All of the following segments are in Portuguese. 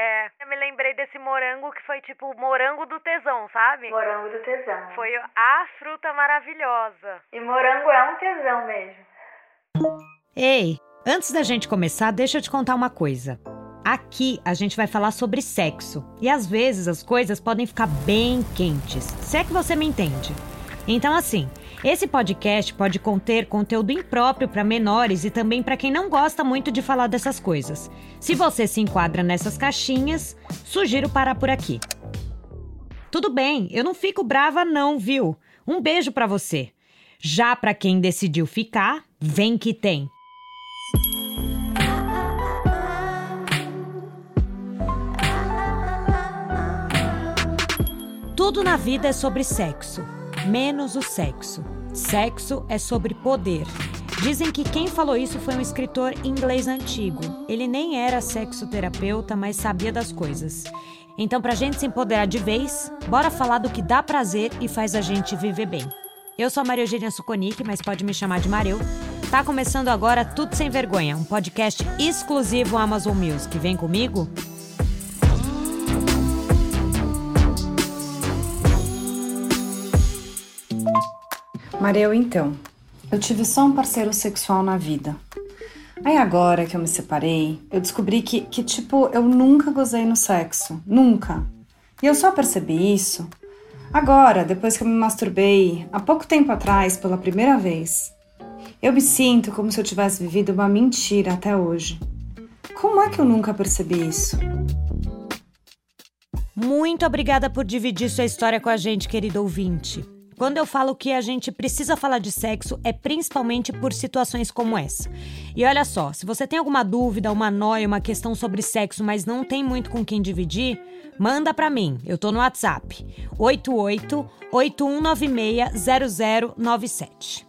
É, eu me lembrei desse morango que foi tipo o morango do tesão, sabe? Morango do tesão. Foi a fruta maravilhosa. E morango é um tesão mesmo. Ei, antes da gente começar, deixa eu te contar uma coisa. Aqui a gente vai falar sobre sexo. E às vezes as coisas podem ficar bem quentes. Se é que você me entende. Então, assim, esse podcast pode conter conteúdo impróprio para menores e também para quem não gosta muito de falar dessas coisas. Se você se enquadra nessas caixinhas, sugiro parar por aqui. Tudo bem, eu não fico brava não, viu? Um beijo para você. Já para quem decidiu ficar, vem que tem. Tudo na vida é sobre sexo, menos o sexo. Sexo é sobre poder. Dizem que quem falou isso foi um escritor inglês antigo. Ele nem era sexoterapeuta, mas sabia das coisas. Então, pra gente se empoderar de vez, bora falar do que dá prazer e faz a gente viver bem. Eu sou a Maria Eugênia Suconic, mas pode me chamar de Mareu. Tá começando agora Tudo Sem Vergonha, um podcast exclusivo Amazon Music. Vem comigo? Mareu, então, eu tive só um parceiro sexual na vida. Aí agora que eu me separei, eu descobri que, que, tipo, eu nunca gozei no sexo. Nunca. E eu só percebi isso agora, depois que eu me masturbei, há pouco tempo atrás, pela primeira vez. Eu me sinto como se eu tivesse vivido uma mentira até hoje. Como é que eu nunca percebi isso? Muito obrigada por dividir sua história com a gente, querido ouvinte. Quando eu falo que a gente precisa falar de sexo, é principalmente por situações como essa. E olha só, se você tem alguma dúvida, uma noia, uma questão sobre sexo, mas não tem muito com quem dividir, manda para mim. Eu tô no WhatsApp. 88 8196 0097.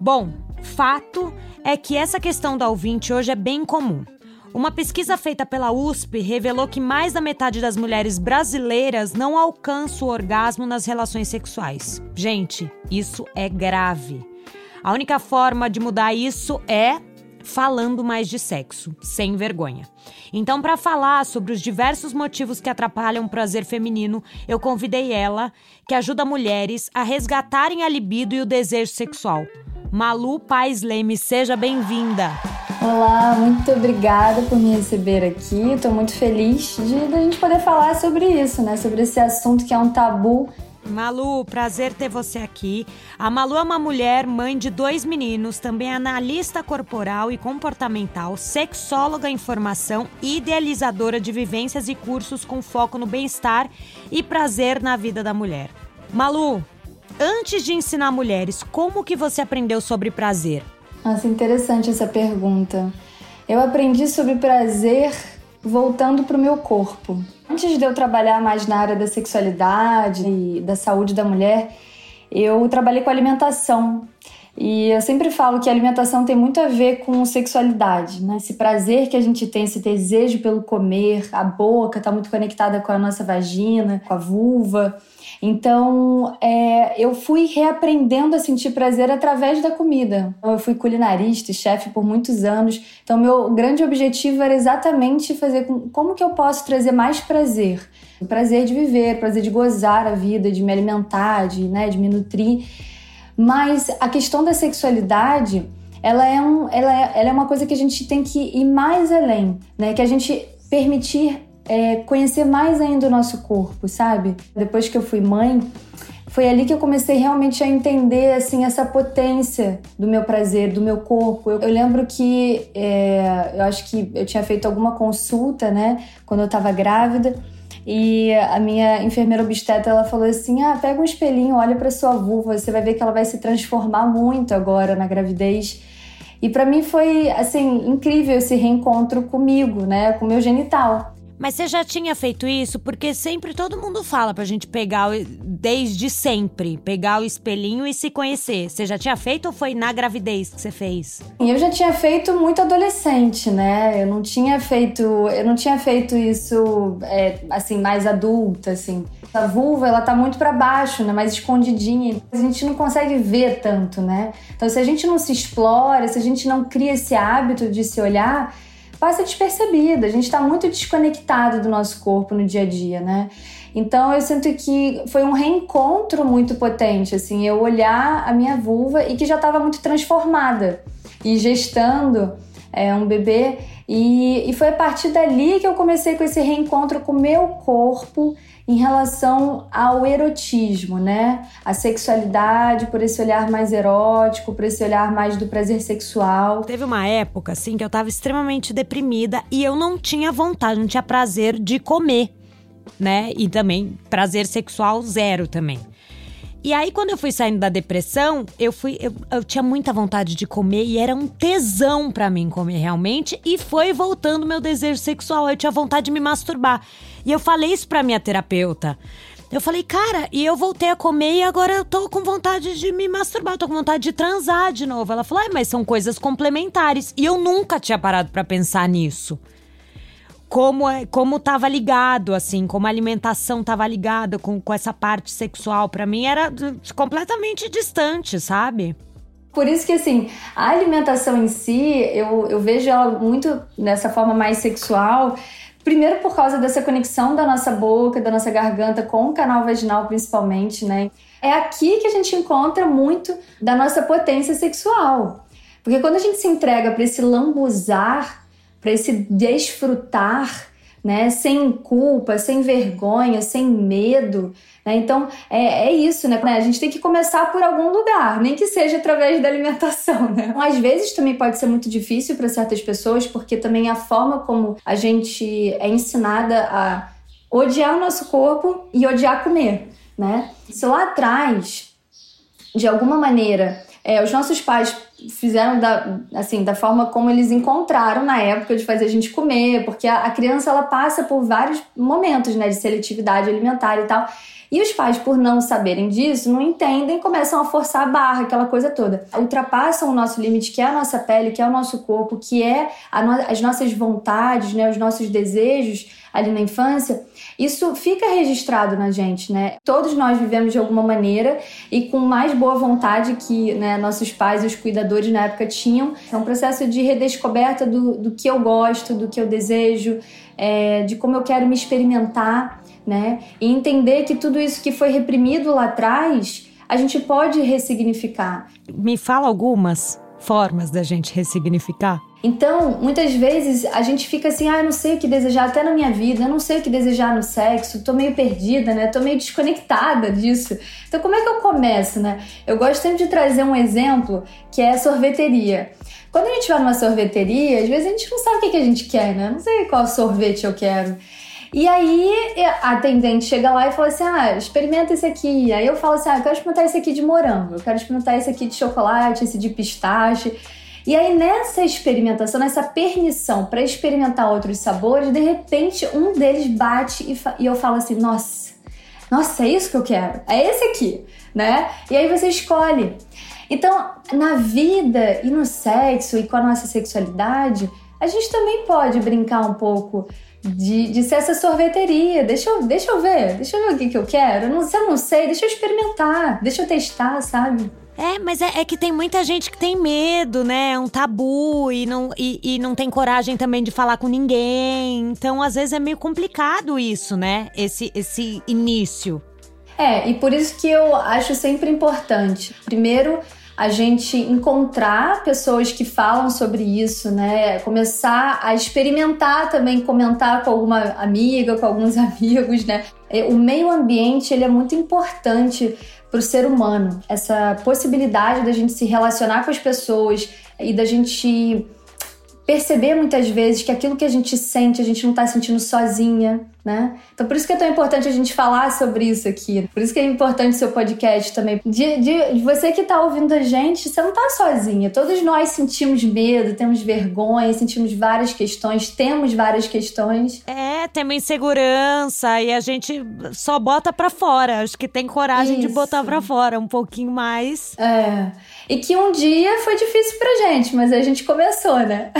Bom, fato é que essa questão da ouvinte hoje é bem comum. Uma pesquisa feita pela USP revelou que mais da metade das mulheres brasileiras não alcança o orgasmo nas relações sexuais. Gente, isso é grave. A única forma de mudar isso é falando mais de sexo, sem vergonha. Então, para falar sobre os diversos motivos que atrapalham o prazer feminino, eu convidei ela, que ajuda mulheres a resgatarem a libido e o desejo sexual. Malu Paz Leme, seja bem-vinda. Olá, muito obrigada por me receber aqui. Estou muito feliz de, de a gente poder falar sobre isso, né? Sobre esse assunto que é um tabu Malu, prazer ter você aqui. A Malu é uma mulher, mãe de dois meninos, também analista corporal e comportamental, sexóloga em formação e idealizadora de vivências e cursos com foco no bem-estar e prazer na vida da mulher. Malu, antes de ensinar mulheres, como que você aprendeu sobre prazer? Nossa, interessante essa pergunta. Eu aprendi sobre prazer voltando para o meu corpo. Antes de eu trabalhar mais na área da sexualidade e da saúde da mulher, eu trabalhei com alimentação. E eu sempre falo que a alimentação tem muito a ver com sexualidade, né? Esse prazer que a gente tem, esse desejo pelo comer, a boca está muito conectada com a nossa vagina, com a vulva. Então, é, eu fui reaprendendo a sentir prazer através da comida. Eu fui culinarista e chefe por muitos anos. Então, meu grande objetivo era exatamente fazer com, como que eu posso trazer mais prazer. O prazer de viver, prazer de gozar a vida, de me alimentar, de, né, de me nutrir. Mas a questão da sexualidade, ela é, um, ela, é, ela é uma coisa que a gente tem que ir mais além, né? Que a gente permitir é, conhecer mais ainda o nosso corpo, sabe? Depois que eu fui mãe, foi ali que eu comecei realmente a entender assim essa potência do meu prazer, do meu corpo. Eu, eu lembro que é, eu acho que eu tinha feito alguma consulta, né, quando eu estava grávida. E a minha enfermeira obstetra ela falou assim: "Ah, pega um espelhinho, olha para sua vulva, você vai ver que ela vai se transformar muito agora na gravidez". E para mim foi assim incrível esse reencontro comigo, né, com meu genital. Mas você já tinha feito isso? Porque sempre todo mundo fala pra gente pegar, desde sempre, pegar o espelhinho e se conhecer. Você já tinha feito ou foi na gravidez que você fez? Eu já tinha feito muito adolescente, né? Eu não tinha feito, eu não tinha feito isso, é, assim, mais adulta, assim. A vulva, ela tá muito para baixo, né? Mais escondidinha. A gente não consegue ver tanto, né? Então, se a gente não se explora, se a gente não cria esse hábito de se olhar passa despercebida. A gente está muito desconectado do nosso corpo no dia a dia, né? Então eu sinto que foi um reencontro muito potente, assim, eu olhar a minha vulva e que já estava muito transformada e gestando é, um bebê. E, e foi a partir dali que eu comecei com esse reencontro com o meu corpo em relação ao erotismo, né? A sexualidade, por esse olhar mais erótico, por esse olhar mais do prazer sexual. Teve uma época, assim, que eu tava extremamente deprimida e eu não tinha vontade, não tinha prazer de comer, né? E também prazer sexual zero também. E aí, quando eu fui saindo da depressão, eu fui. Eu, eu tinha muita vontade de comer e era um tesão para mim comer realmente. E foi voltando meu desejo sexual. Eu tinha vontade de me masturbar. E eu falei isso pra minha terapeuta. Eu falei, cara, e eu voltei a comer e agora eu tô com vontade de me masturbar, tô com vontade de transar de novo. Ela falou, ah, mas são coisas complementares. E eu nunca tinha parado para pensar nisso como é, como tava ligado, assim, como a alimentação tava ligada com, com essa parte sexual. para mim era completamente distante, sabe? Por isso que, assim, a alimentação em si, eu, eu vejo ela muito nessa forma mais sexual. Primeiro por causa dessa conexão da nossa boca, da nossa garganta com o canal vaginal, principalmente, né? É aqui que a gente encontra muito da nossa potência sexual. Porque quando a gente se entrega para esse lambuzar para esse desfrutar, né, sem culpa, sem vergonha, sem medo. Né? Então é, é isso, né? A gente tem que começar por algum lugar, nem que seja através da alimentação. Né? Então, às vezes também pode ser muito difícil para certas pessoas, porque também a forma como a gente é ensinada a odiar o nosso corpo e odiar comer. Né? Se lá atrás, de alguma maneira, é, os nossos pais fizeram da, assim, da forma como eles encontraram na época de fazer a gente comer, porque a, a criança ela passa por vários momentos né, de seletividade alimentar e tal. E os pais, por não saberem disso, não entendem, começam a forçar a barra, aquela coisa toda. Ultrapassam o nosso limite, que é a nossa pele, que é o nosso corpo, que é no as nossas vontades, né, os nossos desejos ali na infância isso fica registrado na gente, né? Todos nós vivemos de alguma maneira e com mais boa vontade que né, nossos pais e os cuidadores na época tinham. É um processo de redescoberta do, do que eu gosto, do que eu desejo, é, de como eu quero me experimentar, né? E entender que tudo isso que foi reprimido lá atrás, a gente pode ressignificar. Me fala algumas formas da gente ressignificar. Então, muitas vezes a gente fica assim, ah, eu não sei o que desejar até na minha vida, eu não sei o que desejar no sexo, tô meio perdida, né? Tô meio desconectada disso. Então, como é que eu começo, né? Eu gosto sempre de trazer um exemplo que é a sorveteria. Quando a gente vai numa sorveteria, às vezes a gente não sabe o que, a gente quer, né? Não sei qual sorvete eu quero. E aí a atendente chega lá e fala assim: ah, experimenta esse aqui. Aí eu falo assim: ah, eu quero experimentar esse aqui de morango, eu quero experimentar esse aqui de chocolate, esse de pistache. E aí, nessa experimentação, nessa permissão para experimentar outros sabores, de repente um deles bate e, e eu falo assim: nossa, nossa, é isso que eu quero, é esse aqui, né? E aí você escolhe. Então, na vida e no sexo e com a nossa sexualidade, a gente também pode brincar um pouco de, de ser essa sorveteria. Deixa eu, deixa eu ver, deixa eu ver o que, que eu quero. não, se eu não sei, deixa eu experimentar, deixa eu testar, sabe? É, mas é, é, que tem muita gente que tem medo, né? É um tabu e não, e, e, não tem coragem também de falar com ninguém. Então, às vezes, é meio complicado isso, né? Esse, esse início. É, e por isso que eu acho sempre importante. Primeiro, a gente encontrar pessoas que falam sobre isso, né? Começar a experimentar também, comentar com alguma amiga, com alguns amigos, né? O meio ambiente ele é muito importante para o ser humano. Essa possibilidade da gente se relacionar com as pessoas e da gente perceber muitas vezes que aquilo que a gente sente, a gente não está sentindo sozinha, né? Então por isso que é tão importante a gente falar sobre isso aqui. Por isso que é importante o seu podcast também. De, de, de você que está ouvindo a gente, você não está sozinha. Todos nós sentimos medo, temos vergonha, sentimos várias questões, temos várias questões. É, temos insegurança e a gente só bota para fora. Acho que tem coragem isso. de botar para fora um pouquinho mais. É. E que um dia foi difícil pra gente, mas a gente começou, né?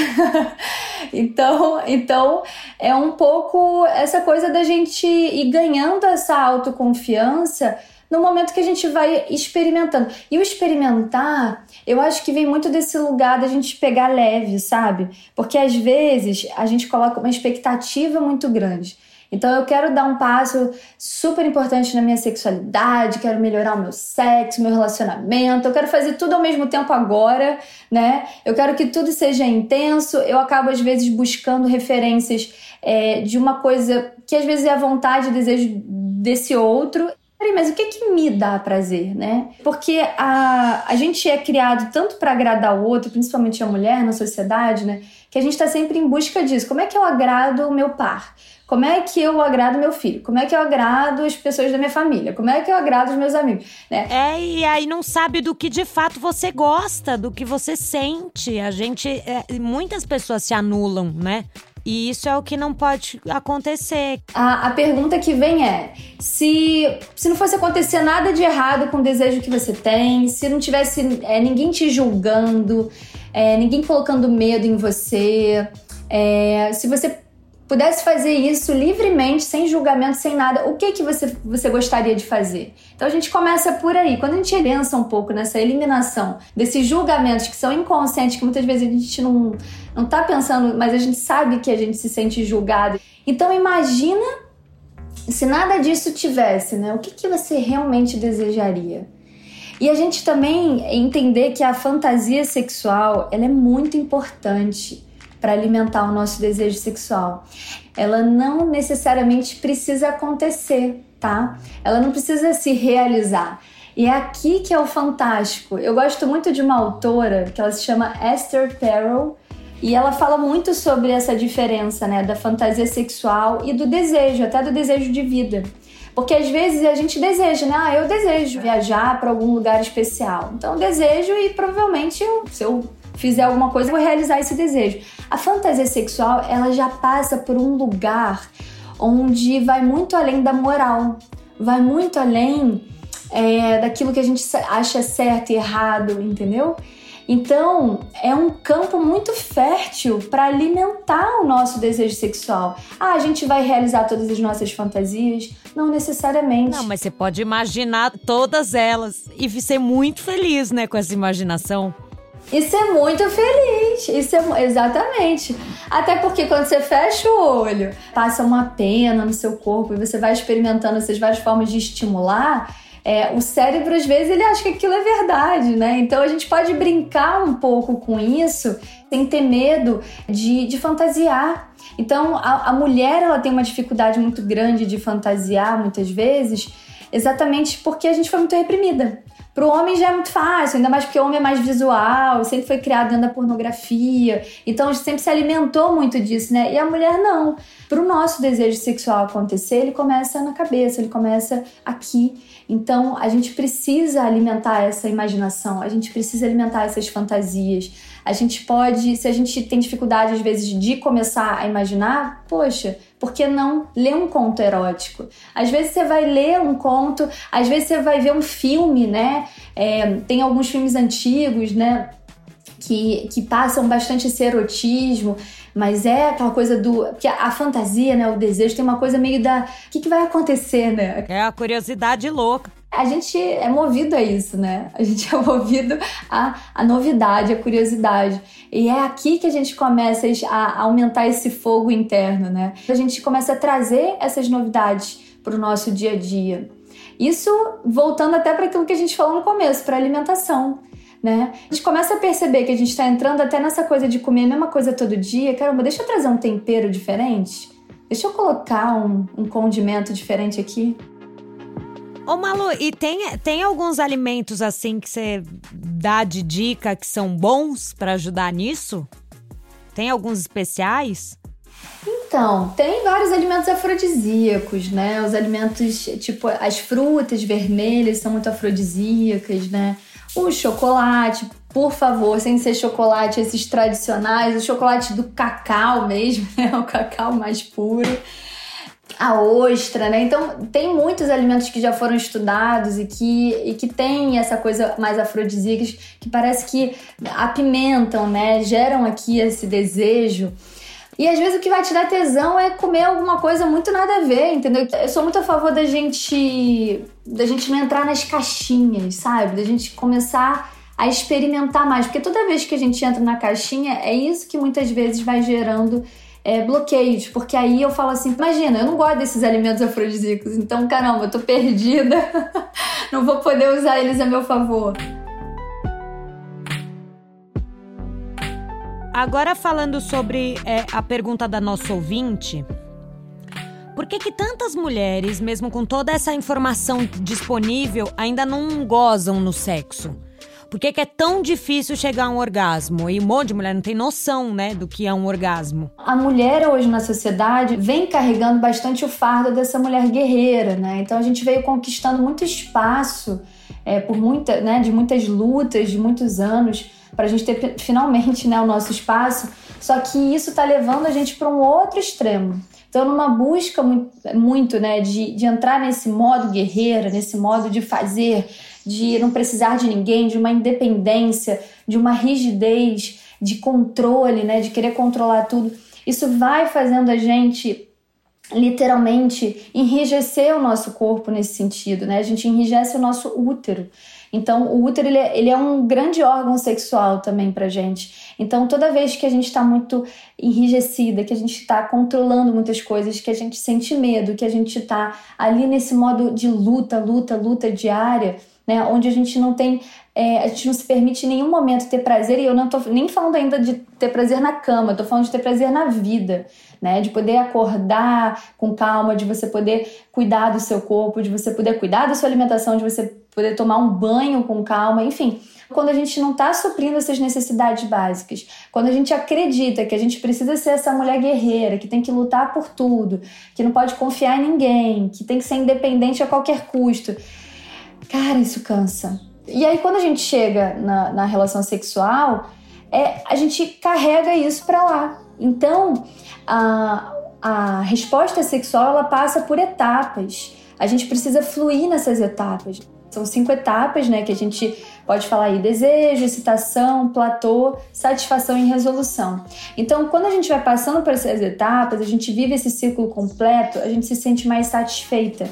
então, então é um pouco essa coisa da gente ir ganhando essa autoconfiança no momento que a gente vai experimentando. E o experimentar, eu acho que vem muito desse lugar da gente pegar leve, sabe? Porque às vezes a gente coloca uma expectativa muito grande. Então eu quero dar um passo super importante na minha sexualidade, quero melhorar o meu sexo, meu relacionamento, eu quero fazer tudo ao mesmo tempo agora, né? Eu quero que tudo seja intenso. Eu acabo às vezes buscando referências é, de uma coisa que às vezes é a vontade e desejo desse outro. Peraí, mas o que que me dá prazer, né? Porque a, a gente é criado tanto para agradar o outro, principalmente a mulher na sociedade, né? Que a gente está sempre em busca disso. Como é que eu agrado o meu par? Como é que eu agrado meu filho? Como é que eu agrado as pessoas da minha família? Como é que eu agrado os meus amigos? Né? É, e aí não sabe do que de fato você gosta, do que você sente. A gente. É, muitas pessoas se anulam, né? E isso é o que não pode acontecer. A, a, pergunta que vem é: se, se não fosse acontecer nada de errado com o desejo que você tem, se não tivesse é, ninguém te julgando, é, ninguém colocando medo em você, é, se você pudesse fazer isso livremente, sem julgamento, sem nada, o que que você, você gostaria de fazer? Então a gente começa por aí. Quando a gente pensa um pouco nessa eliminação desses julgamentos que são inconscientes, que muitas vezes a gente não, não tá pensando, mas a gente sabe que a gente se sente julgado. Então imagina se nada disso tivesse, né? O que, que você realmente desejaria? E a gente também entender que a fantasia sexual ela é muito importante para alimentar o nosso desejo sexual. Ela não necessariamente precisa acontecer, tá? Ela não precisa se realizar. E é aqui que é o fantástico. Eu gosto muito de uma autora que ela se chama Esther Perel e ela fala muito sobre essa diferença, né, da fantasia sexual e do desejo, até do desejo de vida. Porque às vezes a gente deseja, né? Ah, eu desejo viajar para algum lugar especial. Então eu desejo e provavelmente eu, se eu fizer alguma coisa, vou realizar esse desejo. A fantasia sexual, ela já passa por um lugar onde vai muito além da moral, vai muito além é, daquilo que a gente acha certo e errado, entendeu? Então, é um campo muito fértil para alimentar o nosso desejo sexual. Ah, a gente vai realizar todas as nossas fantasias? Não necessariamente. Não, mas você pode imaginar todas elas e ser muito feliz, né, com essa imaginação. Isso é muito feliz. Isso é exatamente. Até porque quando você fecha o olho, passa uma pena no seu corpo e você vai experimentando essas várias formas de estimular, é, o cérebro às vezes ele acha que aquilo é verdade, né? Então a gente pode brincar um pouco com isso sem ter medo de, de fantasiar. Então a, a mulher ela tem uma dificuldade muito grande de fantasiar muitas vezes, exatamente porque a gente foi muito reprimida. Para o homem já é muito fácil, ainda mais porque o homem é mais visual, sempre foi criado dentro da pornografia, então sempre se alimentou muito disso, né? E a mulher não. Para o nosso desejo sexual acontecer, ele começa na cabeça, ele começa aqui. Então a gente precisa alimentar essa imaginação, a gente precisa alimentar essas fantasias. A gente pode, se a gente tem dificuldade às vezes de começar a imaginar, poxa, por que não ler um conto erótico? Às vezes você vai ler um conto, às vezes você vai ver um filme, né? É, tem alguns filmes antigos, né? Que, que passam bastante esse erotismo, mas é aquela coisa do. Porque a, fantasia, né? O desejo tem uma coisa meio da. O que, que vai acontecer, né? É a curiosidade louca a gente é movido a isso, né? A gente é movido a, a novidade, a curiosidade. E é aqui que a gente começa a aumentar esse fogo interno, né? A gente começa a trazer essas novidades para o nosso dia a dia. Isso voltando até para aquilo que a gente falou no começo, para alimentação. Né? A gente começa a perceber que a gente está entrando até nessa coisa de comer a mesma coisa todo dia. Caramba, deixa eu trazer um tempero diferente. Deixa eu colocar um, um condimento diferente aqui. Ô Malu, e tem, tem alguns alimentos assim que você dá de dica que são bons para ajudar nisso? Tem alguns especiais? Então, tem vários alimentos afrodisíacos, né? Os alimentos, tipo, as frutas vermelhas são muito afrodisíacas, né? O chocolate, por favor, sem ser chocolate esses tradicionais, o chocolate do cacau mesmo, né? O cacau mais puro a ostra, né? Então, tem muitos alimentos que já foram estudados e que, e que tem essa coisa mais afrodisíaca que parece que apimentam, né? Geram aqui esse desejo. E às vezes o que vai te dar tesão é comer alguma coisa muito nada a ver, entendeu? Eu sou muito a favor da gente da gente não entrar nas caixinhas, sabe? Da gente começar a experimentar mais, porque toda vez que a gente entra na caixinha, é isso que muitas vezes vai gerando é, bloqueios, porque aí eu falo assim: imagina, eu não gosto desses alimentos afrodisíacos, então caramba, eu tô perdida, não vou poder usar eles a meu favor. Agora falando sobre é, a pergunta da nossa ouvinte, por que, que tantas mulheres, mesmo com toda essa informação disponível, ainda não gozam no sexo? Por que, que, é tão difícil chegar a um orgasmo? E um monte de mulher não tem noção, né, do que é um orgasmo. A mulher hoje na sociedade vem carregando bastante o fardo dessa mulher guerreira, né? Então a gente veio conquistando muito espaço é, por muita, né, de muitas lutas, de muitos anos, para a gente ter finalmente né, o nosso espaço. Só que isso está levando a gente para um outro extremo. Então, numa busca muito, muito né, de, de entrar nesse modo guerreira, nesse modo de fazer, de não precisar de ninguém, de uma independência, de uma rigidez, de controle, né, de querer controlar tudo. Isso vai fazendo a gente literalmente enrijecer o nosso corpo nesse sentido, né? A gente enrijece o nosso útero. Então, o útero ele é, ele é um grande órgão sexual também pra gente. Então, toda vez que a gente está muito enrijecida, que a gente está controlando muitas coisas, que a gente sente medo, que a gente está ali nesse modo de luta, luta, luta diária, né? Onde a gente não tem, é, a gente não se permite em nenhum momento ter prazer, e eu não tô nem falando ainda de ter prazer na cama, tô falando de ter prazer na vida, né? De poder acordar com calma, de você poder cuidar do seu corpo, de você poder cuidar da sua alimentação, de você poder tomar um banho com calma, enfim. Quando a gente não está suprindo essas necessidades básicas, quando a gente acredita que a gente precisa ser essa mulher guerreira, que tem que lutar por tudo, que não pode confiar em ninguém, que tem que ser independente a qualquer custo, Cara, isso cansa. E aí, quando a gente chega na, na relação sexual, é, a gente carrega isso para lá. Então, a, a resposta sexual ela passa por etapas. A gente precisa fluir nessas etapas. São cinco etapas, né? Que a gente pode falar aí: desejo, excitação, platô, satisfação e resolução. Então, quando a gente vai passando por essas etapas, a gente vive esse ciclo completo, a gente se sente mais satisfeita.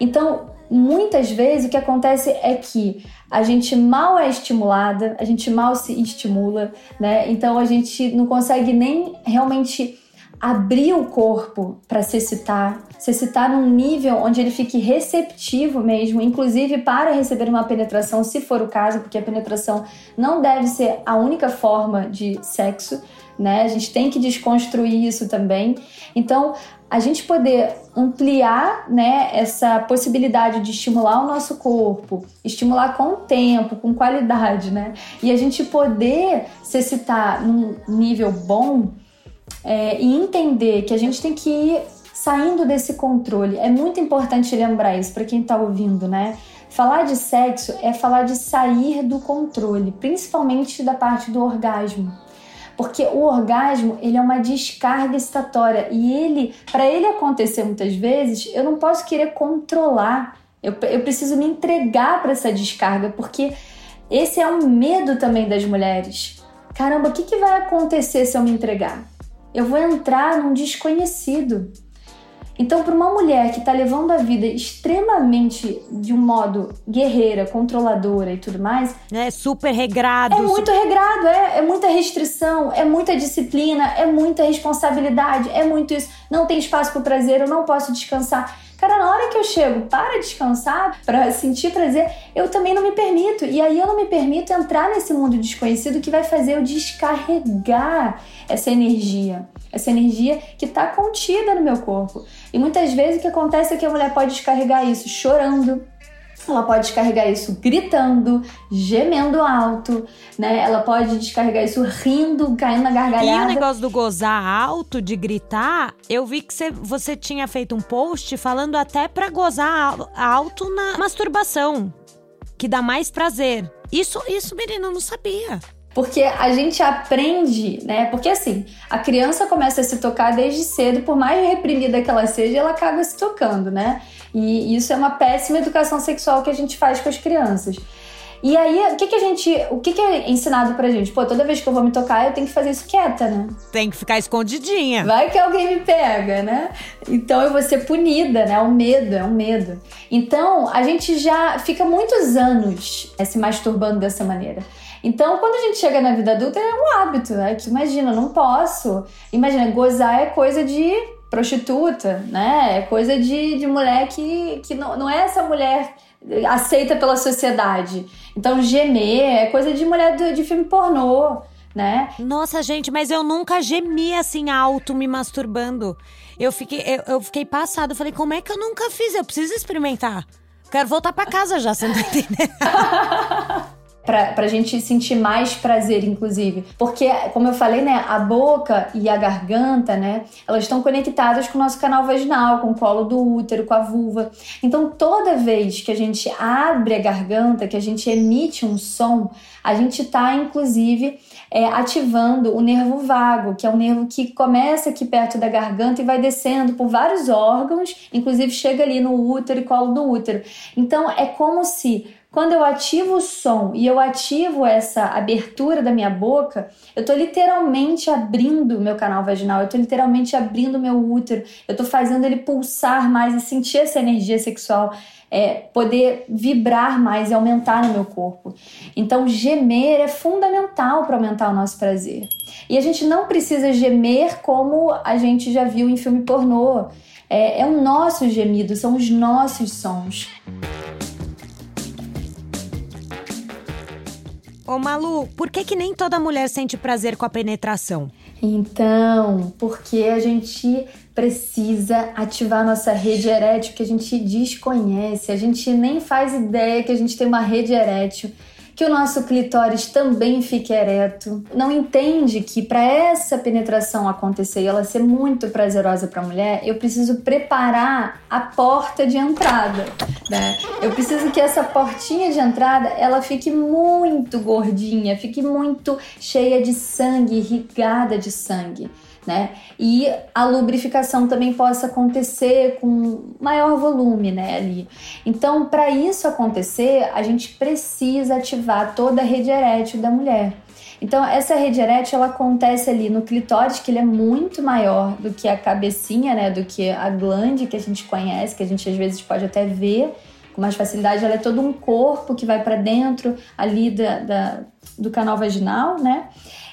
Então, muitas vezes o que acontece é que a gente mal é estimulada, a gente mal se estimula, né? Então a gente não consegue nem realmente abrir o corpo para se excitar, se excitar num nível onde ele fique receptivo mesmo, inclusive para receber uma penetração, se for o caso, porque a penetração não deve ser a única forma de sexo, né? A gente tem que desconstruir isso também. Então, a gente poder ampliar né, essa possibilidade de estimular o nosso corpo, estimular com tempo, com qualidade, né? E a gente poder se excitar num nível bom é, e entender que a gente tem que ir saindo desse controle. É muito importante lembrar isso para quem está ouvindo, né? Falar de sexo é falar de sair do controle, principalmente da parte do orgasmo. Porque o orgasmo, ele é uma descarga excitatória e ele, para ele acontecer muitas vezes, eu não posso querer controlar. Eu, eu preciso me entregar para essa descarga, porque esse é um medo também das mulheres. Caramba, o que, que vai acontecer se eu me entregar? Eu vou entrar num desconhecido. Então, para uma mulher que está levando a vida extremamente de um modo guerreira, controladora e tudo mais. É super regrado. É muito regrado, é, é muita restrição, é muita disciplina, é muita responsabilidade, é muito isso. Não tem espaço para prazer, eu não posso descansar. Cara, na hora que eu chego para descansar, para sentir prazer, eu também não me permito. E aí eu não me permito entrar nesse mundo desconhecido que vai fazer eu descarregar essa energia. Essa energia que está contida no meu corpo. E muitas vezes o que acontece é que a mulher pode descarregar isso chorando, ela pode descarregar isso gritando, gemendo alto, né? Ela pode descarregar isso rindo, caindo na gargalhada. E o negócio do gozar alto, de gritar, eu vi que você, você tinha feito um post falando até pra gozar alto na masturbação, que dá mais prazer. Isso, isso, menina, eu não sabia. Porque a gente aprende, né? Porque assim, a criança começa a se tocar desde cedo, por mais reprimida que ela seja, ela acaba se tocando, né? E isso é uma péssima educação sexual que a gente faz com as crianças. E aí, o que, que a gente. O que, que é ensinado pra gente? Pô, toda vez que eu vou me tocar, eu tenho que fazer isso quieta, né? Tem que ficar escondidinha. Vai que alguém me pega, né? Então eu vou ser punida, né? É um medo, é um medo. Então a gente já fica muitos anos é, se masturbando dessa maneira. Então, quando a gente chega na vida adulta, é um hábito. Né? Que imagina, não posso. Imagina, gozar é coisa de prostituta, né? É coisa de, de mulher que, que não, não é essa mulher aceita pela sociedade. Então, gemer é coisa de mulher de, de filme pornô, né? Nossa, gente, mas eu nunca gemi assim alto me masturbando. Eu fiquei, eu, eu fiquei passada. Falei, como é que eu nunca fiz? Eu preciso experimentar. Quero voltar para casa já, você não tá entendendo? pra, pra gente sentir mais prazer, inclusive. Porque, como eu falei, né, a boca e a garganta, né, elas estão conectadas com o nosso canal vaginal, com o colo do útero, com a vulva. Então, toda vez que a gente abre a garganta, que a gente emite um som, a gente está, inclusive, é, ativando o nervo vago, que é um nervo que começa aqui perto da garganta e vai descendo por vários órgãos, inclusive chega ali no útero e colo do útero. Então, é como se quando eu ativo o som e eu ativo essa abertura da minha boca, eu estou literalmente abrindo meu canal vaginal, eu estou literalmente abrindo meu útero, eu estou fazendo ele pulsar mais e sentir essa energia sexual, é, poder vibrar mais e aumentar no meu corpo. Então, gemer é fundamental para aumentar o nosso prazer. E a gente não precisa gemer como a gente já viu em filme pornô. É, é o nosso gemido, são os nossos sons. Ô Malu, por que, que nem toda mulher sente prazer com a penetração? Então, porque a gente precisa ativar nossa rede erétil que a gente desconhece, a gente nem faz ideia que a gente tem uma rede erétil que o nosso clitóris também fique ereto. Não entende que para essa penetração acontecer e ela ser muito prazerosa para a mulher, eu preciso preparar a porta de entrada, né? Eu preciso que essa portinha de entrada ela fique muito gordinha, fique muito cheia de sangue, irrigada de sangue né? E a lubrificação também possa acontecer com maior volume, né, ali. Então, para isso acontecer, a gente precisa ativar toda a rede erétil da mulher. Então, essa rede erétil ela acontece ali no clitóris, que ele é muito maior do que a cabecinha, né, do que a glande que a gente conhece, que a gente às vezes pode até ver com mais facilidade. Ela é todo um corpo que vai para dentro ali da, da, do canal vaginal, né?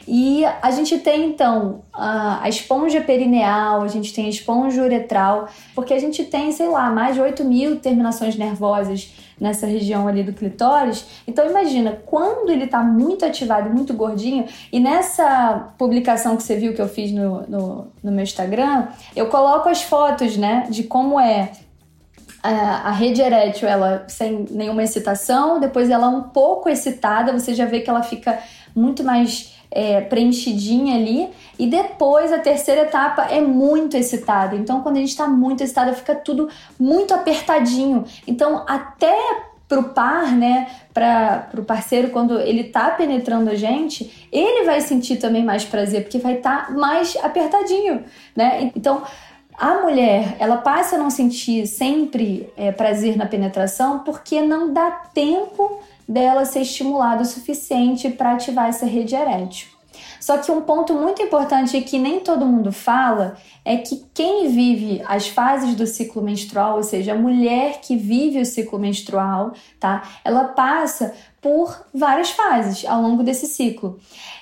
E a gente tem então a, esponja perineal, a gente tem a esponja uretral, porque a gente tem, sei lá, mais de 8 mil terminações nervosas nessa região ali do clitóris. Então imagina, quando ele tá muito ativado, muito gordinho, e nessa publicação que você viu que eu fiz no, no, no meu Instagram, eu coloco as fotos, né, de como é a, rede erétil, ela sem nenhuma excitação, depois ela um pouco excitada, você já vê que ela fica muito mais é, preenchidinha ali. E depois a terceira etapa é muito excitada. Então, quando a gente está muito excitada, fica tudo muito apertadinho. Então, até pro par, né, para pro parceiro quando ele tá penetrando a gente, ele vai sentir também mais prazer porque vai estar tá mais apertadinho, né? Então, a mulher, ela passa a não sentir sempre é, prazer na penetração porque não dá tempo dela ser estimulada o suficiente para ativar essa rede erétil. Só que um ponto muito importante que nem todo mundo fala é que quem vive as fases do ciclo menstrual, ou seja, a mulher que vive o ciclo menstrual, tá? Ela passa por várias fases ao longo desse ciclo.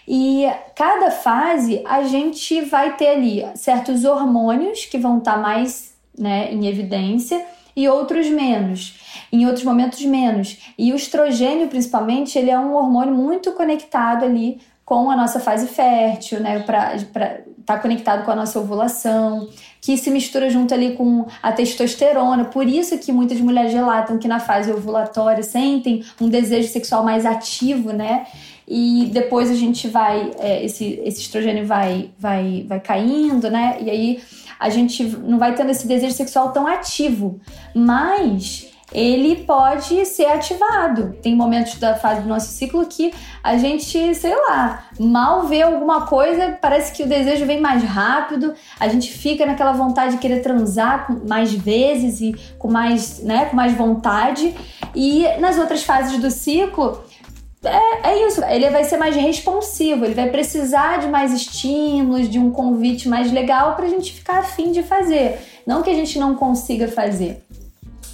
E cada fase a gente vai ter ali certos hormônios que vão estar tá mais né, em evidência e outros menos em outros momentos menos. E o estrogênio, principalmente, ele é um hormônio muito conectado ali com a nossa fase fértil, né, para tá conectado com a nossa ovulação, que se mistura junto ali com a testosterona. Por isso que muitas mulheres relatam que na fase ovulatória sentem um desejo sexual mais ativo, né? E depois a gente vai, é, esse, esse estrogênio vai, vai, vai caindo, né? E aí a gente não vai tendo esse desejo sexual tão ativo. Mas ele pode ser ativado. Tem momentos da fase do nosso ciclo que a gente, sei lá, mal vê alguma coisa, parece que o desejo vem mais rápido, a gente fica naquela vontade de querer transar mais vezes e com mais, né, com mais vontade. E nas outras fases do ciclo, é, é isso. Ele vai ser mais responsivo, ele vai precisar de mais estímulos, de um convite mais legal para a gente ficar afim de fazer. Não que a gente não consiga fazer.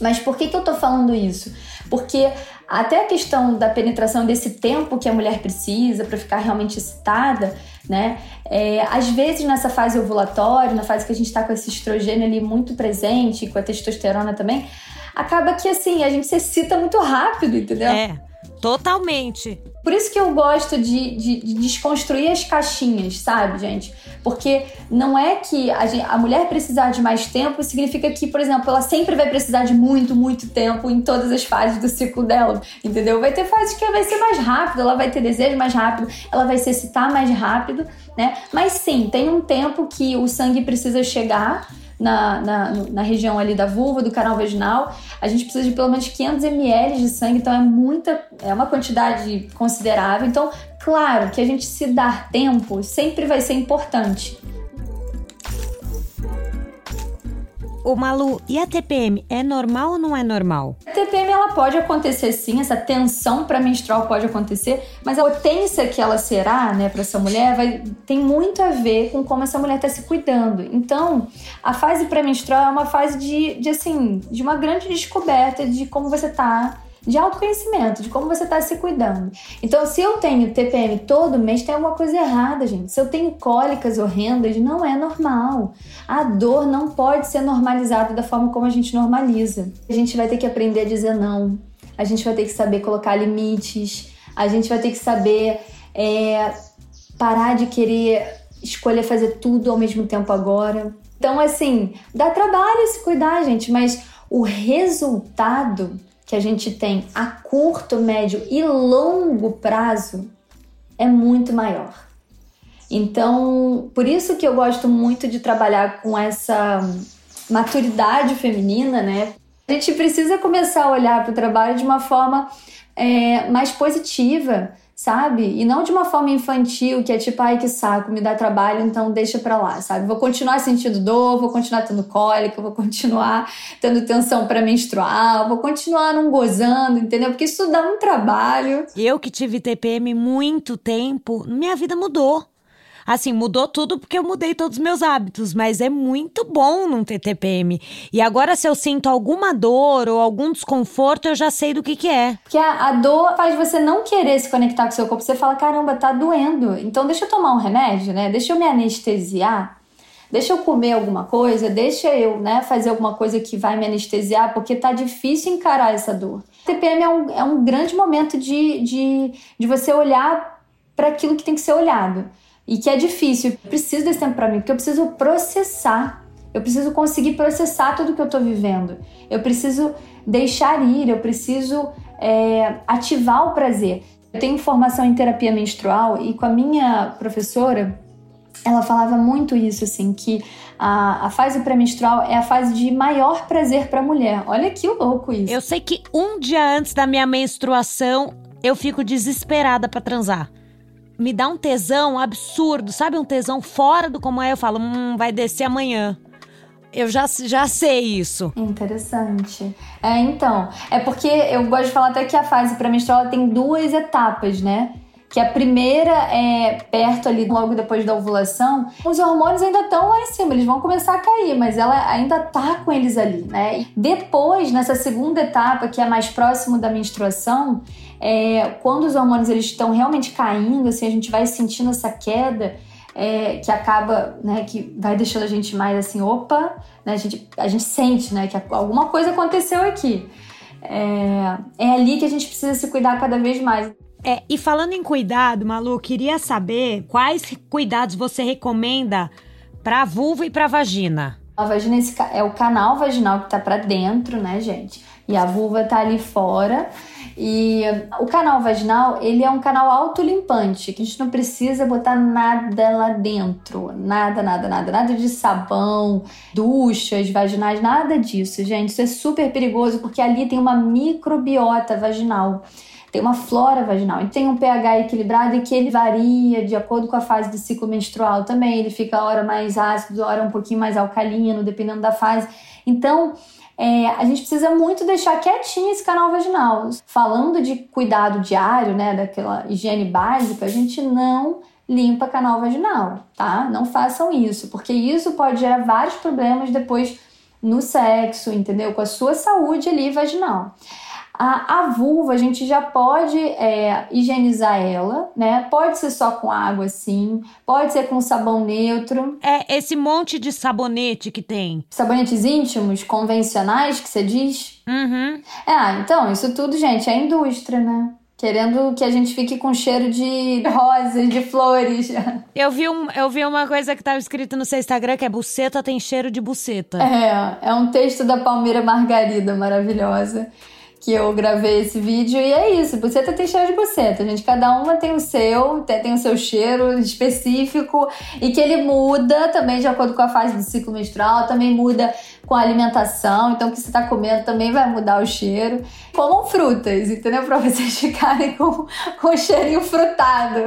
Mas por que, que eu tô falando isso? Porque até a questão da penetração desse tempo que a mulher precisa para ficar realmente excitada, né? É, às vezes nessa fase ovulatória, na fase que a gente está com esse estrogênio ali muito presente, com a testosterona também, acaba que assim, a gente se excita muito rápido, entendeu? É. Totalmente. Por isso que eu gosto de, de, de, desconstruir as caixinhas, sabe, gente? Porque não é que a, gente, a, mulher precisar de mais tempo significa que, por exemplo, ela sempre vai precisar de muito, muito tempo em todas as fases do ciclo dela, entendeu? Vai ter fases que vai ser mais rápido, ela vai ter desejo mais rápido, ela vai se excitar mais rápido, né? Mas sim, tem um tempo que o sangue precisa chegar na, na, na, região ali da vulva, do canal vaginal, a gente precisa de pelo menos 500 ml de sangue, então é muita, é uma quantidade considerável. Então, claro que a gente se dar tempo sempre vai ser importante. Ô Malu, e a TPM é normal ou não é normal? A TPM ela pode acontecer sim, essa tensão pré-menstrual pode acontecer, mas a potência que ela será, né, para essa mulher vai tem muito a ver com como essa mulher está se cuidando. Então, a fase pré-menstrual é uma fase de, de assim, de uma grande descoberta de como você está de autoconhecimento, de como você está se cuidando. Então, se eu tenho TPM todo mês, tem alguma coisa errada, gente. Se eu tenho cólicas horrendas, não é normal. A dor não pode ser normalizada da forma como a gente normaliza. A gente vai ter que aprender a dizer não. A gente vai ter que saber colocar limites. A gente vai ter que saber é, parar de querer escolher fazer tudo ao mesmo tempo agora. Então, assim, dá trabalho se cuidar, gente, mas o resultado que a gente tem a curto, médio e longo prazo é muito maior. Então, por isso que eu gosto muito de trabalhar com essa maturidade feminina, né? A gente precisa começar a olhar para o trabalho de uma forma é, mais positiva, sabe? E não de uma forma infantil, que é tipo, ai que saco, me dá trabalho, então deixa pra lá, sabe? Vou continuar sentindo dor, vou continuar tendo cólica, vou continuar tendo tensão pré-menstrual, vou continuar não gozando, entendeu? Porque isso dá um trabalho. Eu que tive TPM muito tempo, minha vida mudou. Assim, mudou tudo porque eu mudei todos os meus hábitos, mas é muito bom não ter TPM. E agora, se eu sinto alguma dor ou algum desconforto, eu já sei do que, que é. Porque a, a dor faz você não querer se conectar com o seu corpo. Você fala, caramba, tá doendo. Então deixa eu tomar um remédio, né? Deixa eu me anestesiar. Deixa eu comer alguma coisa, deixa eu né, fazer alguma coisa que vai me anestesiar, porque tá difícil encarar essa dor. TPM é um, é um grande momento de, de, de você olhar para aquilo que tem que ser olhado e que é difícil. Eu preciso desse tempo para mim, porque eu preciso processar. Eu preciso conseguir processar tudo que eu tô vivendo. Eu preciso deixar ir, eu preciso é, ativar o prazer. Eu tenho formação em terapia menstrual e com a minha professora, ela falava muito isso, assim, que a, a fase pré-menstrual é a fase de maior prazer para a mulher. Olha que louco isso. Eu sei que um dia antes da minha menstruação eu fico desesperada para transar me dá um tesão absurdo, sabe? Um tesão fora do como é. Eu falo, hum, vai descer amanhã. Eu já, já sei isso. Interessante. É, então, é porque eu gosto de falar até que a fase pré-menstrual tem duas etapas, né? Que a primeira é perto ali, logo depois da ovulação, os hormônios ainda estão lá em cima, eles vão começar a cair, mas ela ainda tá com eles ali, né? Depois, nessa segunda etapa, que é mais próximo da menstruação, é, quando os hormônios eles estão realmente caindo, assim, a gente vai sentindo essa queda, é, que acaba, né, que vai deixando a gente mais assim, opa, né, a, gente, a gente sente, né, que alguma coisa aconteceu aqui. É, é ali que a gente precisa se cuidar cada vez mais. É, e falando em cuidado, Malu, queria saber quais cuidados você recomenda para vulva e para vagina. A vagina é o canal vaginal que tá para dentro, né, gente? E a vulva tá ali fora. E o canal vaginal, ele é um canal autolimpante, que a gente não precisa botar nada lá dentro. Nada, nada, nada. Nada de sabão, duchas vaginais, nada disso, gente. Isso é super perigoso porque ali tem uma microbiota vaginal tem uma flora vaginal. E tem um pH equilibrado e que ele varia de acordo com a fase do ciclo menstrual também. Ele fica hora mais ácido, hora um pouquinho mais alcalino, dependendo da fase. Então, é, a gente precisa muito deixar quietinho esse canal vaginal. Falando de cuidado diário, né, daquela higiene básica, a gente não limpa canal vaginal, tá? Não façam isso, porque isso pode gerar vários problemas depois no sexo, entendeu? Com a sua saúde ali vaginal. A, a vulva, a gente já pode é, higienizar ela, né? Pode ser só com água, sim. Pode ser com sabão neutro. É esse monte de sabonete que tem. Sabonetes íntimos, convencionais, que você diz? Uhum. É, então, isso tudo, gente, é indústria, né? Querendo que a gente fique com cheiro de rosas, de flores. Eu vi, um, eu vi uma coisa que estava escrito no seu Instagram que é buceta tem cheiro de buceta. É, é um texto da Palmeira Margarida, maravilhosa que eu gravei esse vídeo e é isso, buceta tem cheiro de buceta, gente. Cada uma tem o seu, tem o seu cheiro específico e que ele muda também de acordo com a fase do ciclo menstrual, também muda com a alimentação, então o que você está comendo também vai mudar o cheiro. Comam frutas, entendeu? Para vocês ficarem com, com o cheirinho frutado.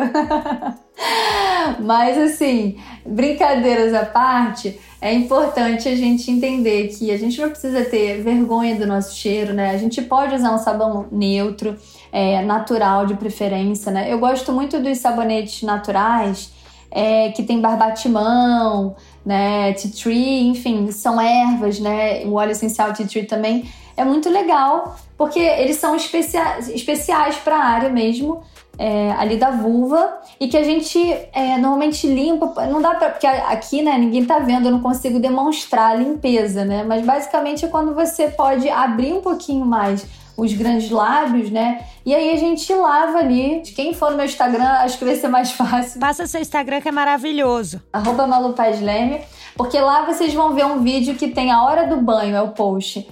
Mas assim, brincadeiras à parte, é importante a gente entender que a gente não precisa ter vergonha do nosso cheiro, né? A gente pode usar um sabão neutro, é, natural de preferência, né? Eu gosto muito dos sabonetes naturais é, que tem barbatimão, né? Tea tree, enfim, são ervas, né? O óleo essencial tea tree também é muito legal porque eles são especia especiais para a área mesmo é, ali da vulva e que a gente é, normalmente limpa. Não dá pra. Porque aqui, né, ninguém tá vendo, eu não consigo demonstrar a limpeza, né? Mas basicamente é quando você pode abrir um pouquinho mais os grandes lábios, né? E aí a gente lava ali. Quem for no meu Instagram, acho que vai ser mais fácil. Passa seu Instagram que é maravilhoso. Arroba Malu porque lá vocês vão ver um vídeo que tem a hora do banho, é o post.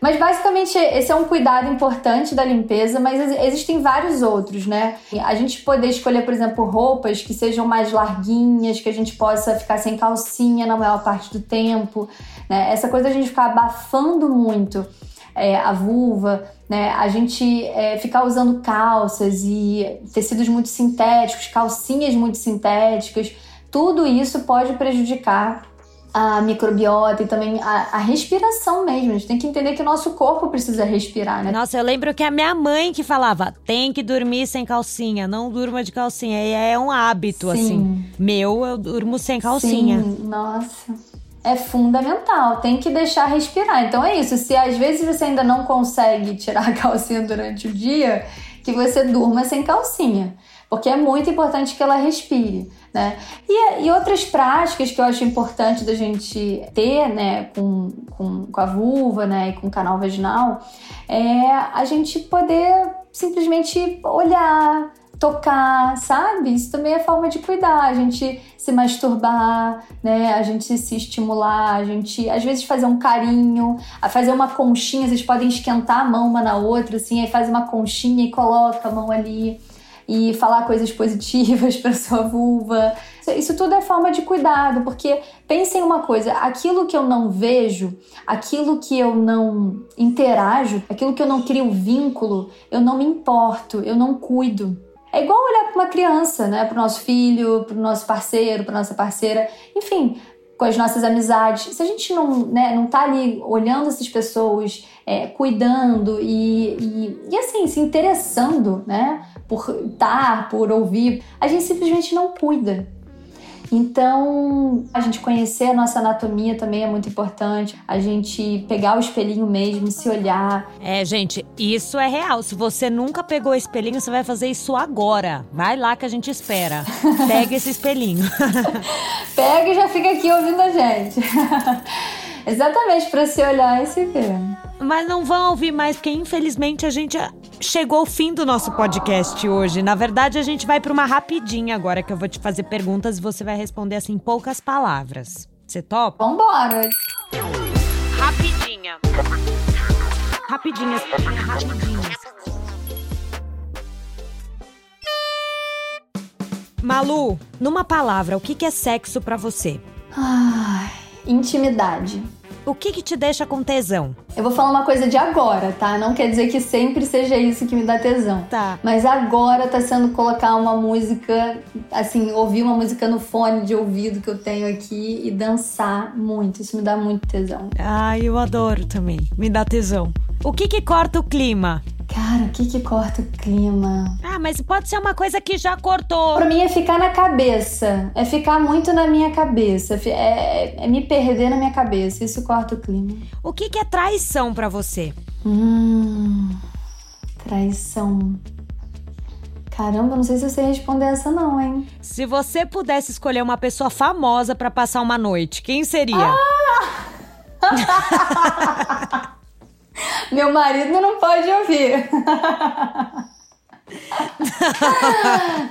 Mas basicamente esse é um cuidado importante da limpeza, mas existem vários outros, né? A gente poder escolher, por exemplo, roupas que sejam mais larguinhas, que a gente possa ficar sem calcinha na maior parte do tempo, né? Essa coisa a gente ficar abafando muito é, a vulva, né? A gente é, ficar usando calças e tecidos muito sintéticos, calcinhas muito sintéticas, tudo isso pode prejudicar a microbiota e também a, a, respiração mesmo. A gente tem que entender que o nosso corpo precisa respirar, né? Nossa, eu lembro que a minha mãe que falava: tem que dormir sem calcinha, não durma de calcinha. E é um hábito, Sim. assim. Meu, eu durmo sem calcinha. Sim, nossa. É fundamental, tem que deixar respirar. Então é isso. Se às vezes você ainda não consegue tirar a calcinha durante o dia, que você durma sem calcinha. Porque é muito importante que ela respire. Né? E, e, outras práticas que eu acho importante da gente ter né, com, com, com a vulva né, e com o canal vaginal é a gente poder simplesmente olhar, tocar, sabe? Isso também é forma de cuidar, a gente se masturbar, né? A gente se estimular, a gente às vezes fazer um carinho, a fazer uma conchinha, vocês podem esquentar a mão uma na outra, assim, aí faz uma conchinha e coloca a mão ali e falar coisas positivas para sua vulva. Isso tudo é forma de cuidado, porque pensem uma coisa: aquilo que eu não vejo, aquilo que eu não interajo, aquilo que eu não crio vínculo, eu não me importo, eu não cuido. É igual olhar para uma criança, né? Para o nosso filho, para o nosso parceiro, para nossa parceira, enfim, com as nossas amizades. Se a gente não, né, não tá ali olhando essas pessoas, é, cuidando e, e, e, assim, se interessando, né? Por estar, por ouvir, a gente simplesmente não cuida. Então, a gente conhecer a nossa anatomia também é muito importante. A gente pegar o espelhinho mesmo, se olhar. É, gente, isso é real. Se você nunca pegou o espelhinho, você vai fazer isso agora. Vai lá que a gente espera. Pega esse espelhinho. Pega e já fica aqui ouvindo a gente. Exatamente, para se olhar e se ver. Mas não vão ouvir mais, porque infelizmente a gente chegou ao fim do nosso podcast hoje. Na verdade, a gente vai para uma rapidinha agora que eu vou te fazer perguntas e você vai responder assim em poucas palavras. Você topa? Vambora! Rapidinha. Rapidinhas. Rapidinhas. Malu, numa palavra, o que é sexo para você? Ai, intimidade. O que que te deixa com tesão? Eu vou falar uma coisa de agora, tá? Não quer dizer que sempre seja isso que me dá tesão. Tá. Mas agora tá sendo colocar uma música, assim, ouvir uma música no fone de ouvido que eu tenho aqui e dançar muito. Isso me dá muito tesão. Ai, eu adoro também. Me dá tesão. O que que corta o clima? Cara, o que que corta o clima? Ah, mas pode ser uma coisa que já cortou. Pra mim é ficar na cabeça. É ficar muito na minha cabeça. É, é- me perder na minha cabeça. Isso corta o clima. O que que é traição pra você? Hum. Traição. Caramba, não sei se eu sei responder essa, não, hein? Se você pudesse escolher uma pessoa famosa pra passar uma noite, quem seria? Meu marido não pode ouvir.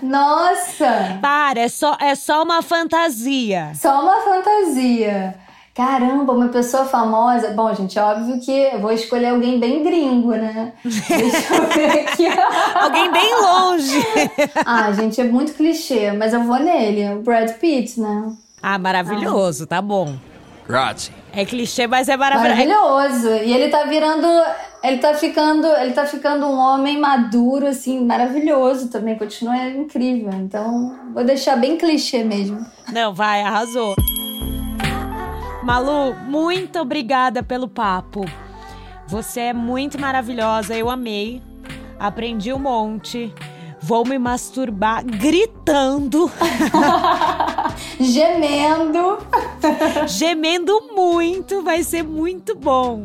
Nossa! Para, é só, é só uma fantasia. Só uma fantasia. Caramba, uma pessoa famosa. Bom, gente, é óbvio que eu vou escolher alguém bem gringo, né? Deixa eu ver aqui. Alguém bem longe. ah, gente, é muito clichê, mas eu vou nele. O Brad Pitt, né? Ah, maravilhoso, tá bom. Grazie. É clichê, mas é maravilhoso. Maravilhoso. E ele tá virando. Ele tá ficando. Ele tá ficando um homem maduro, assim, maravilhoso também. Continua incrível. Então, vou deixar bem clichê mesmo. Não, vai, arrasou. Malu, muito obrigada pelo papo. Você é muito maravilhosa, eu amei. Aprendi um monte. Vou me masturbar gritando, Gemendo. gemendo muito, vai ser muito bom.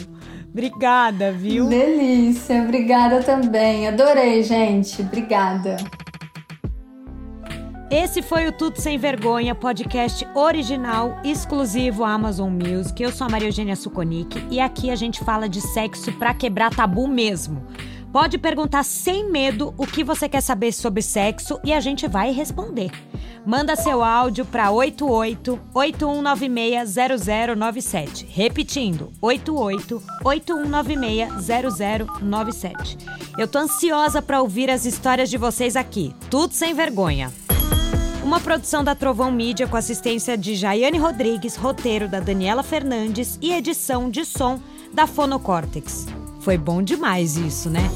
Obrigada, viu? Delícia. Obrigada também. Adorei, gente. Obrigada. Esse foi o Tudo Sem Vergonha, podcast original, exclusivo à Amazon Music. Eu sou a Maria Eugênia Suconic e aqui a gente fala de sexo pra quebrar tabu mesmo. Pode perguntar sem medo o que você quer saber sobre sexo e a gente vai responder. Manda seu áudio para 88 8196 0097. Repetindo, 88 8196 0097. Eu tô ansiosa para ouvir as histórias de vocês aqui. Tudo sem vergonha. Uma produção da Trovão Mídia com assistência de Jaiane Rodrigues, roteiro da Daniela Fernandes e edição de som da Fonocórtex. Foi bom demais isso, né?